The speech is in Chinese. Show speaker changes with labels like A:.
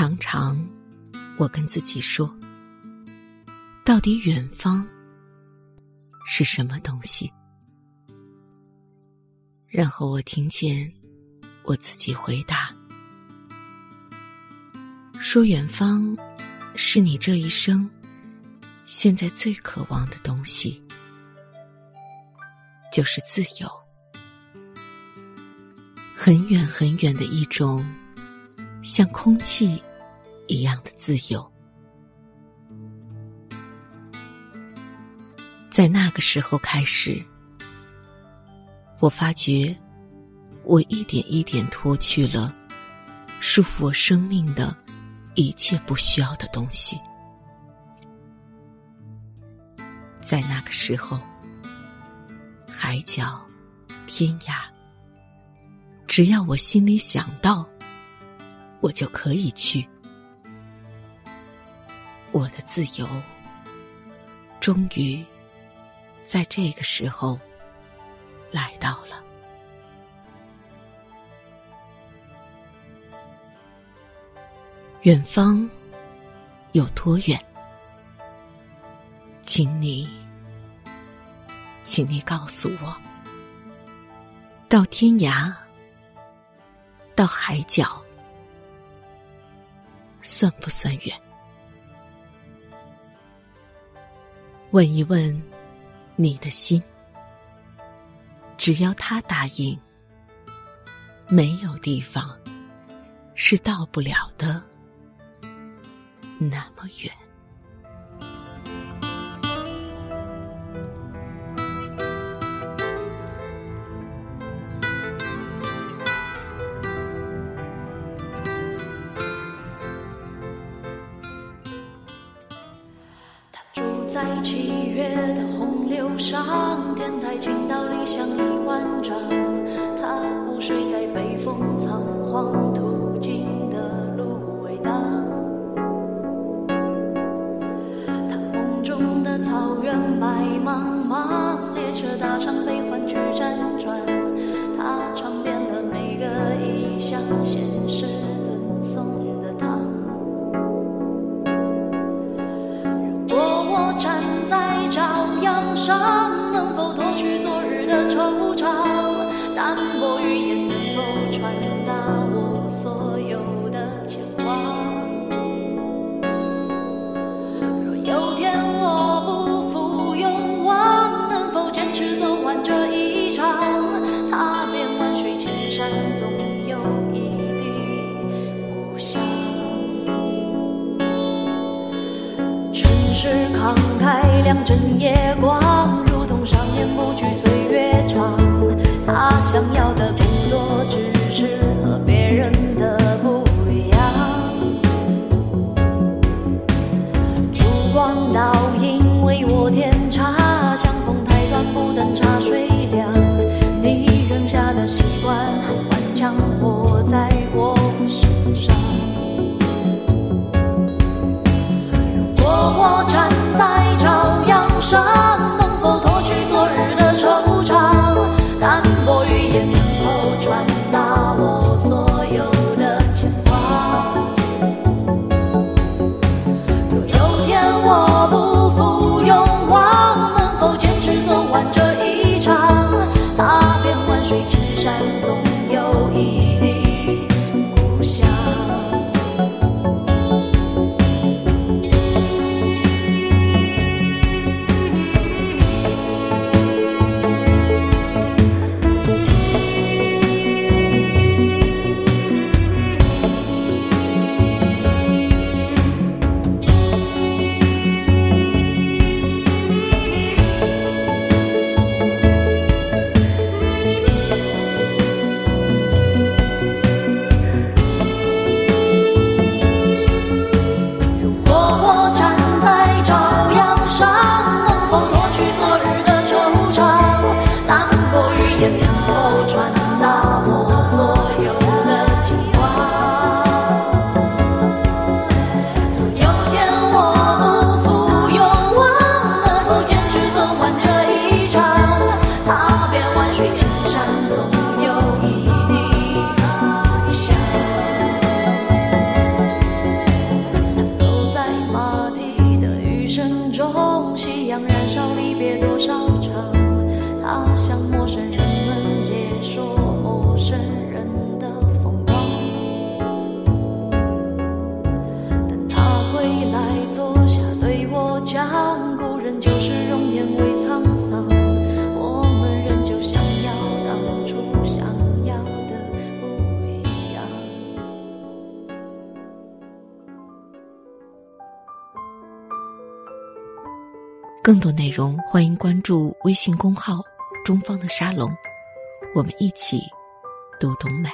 A: 常常，我跟自己说：“到底远方是什么东西？”然后我听见我自己回答：“说远方是你这一生现在最渴望的东西，就是自由，很远很远的一种，像空气。”一样的自由，在那个时候开始，我发觉，我一点一点脱去了束缚我生命的一切不需要的东西。在那个时候，海角天涯，只要我心里想到，我就可以去。我的自由，终于在这个时候来到了。远方有多远？请你，请你告诉我，到天涯，到海角，算不算远？问一问你的心，只要他答应，没有地方是到不了的那么远。
B: 在七月的洪流上，天台倾倒，理想一万丈。他午睡在北风仓皇途经的芦苇荡。他梦中的草原白茫茫，列车搭上悲欢去辗转。他尝遍了每个异乡现实阳上，能否脱去昨日的惆怅？淡薄语言能否传达我所有的牵挂？若有天我不负勇往，能否坚持走完这一场？踏遍万水千山，总有一地故乡。城市慷慨两枕夜光，去岁月长。他想要的不多，只是和别人离别多少场。他向陌生人们解说陌生
A: 更多内容，欢迎关注微信公号“中方的沙龙”，我们一起读懂美。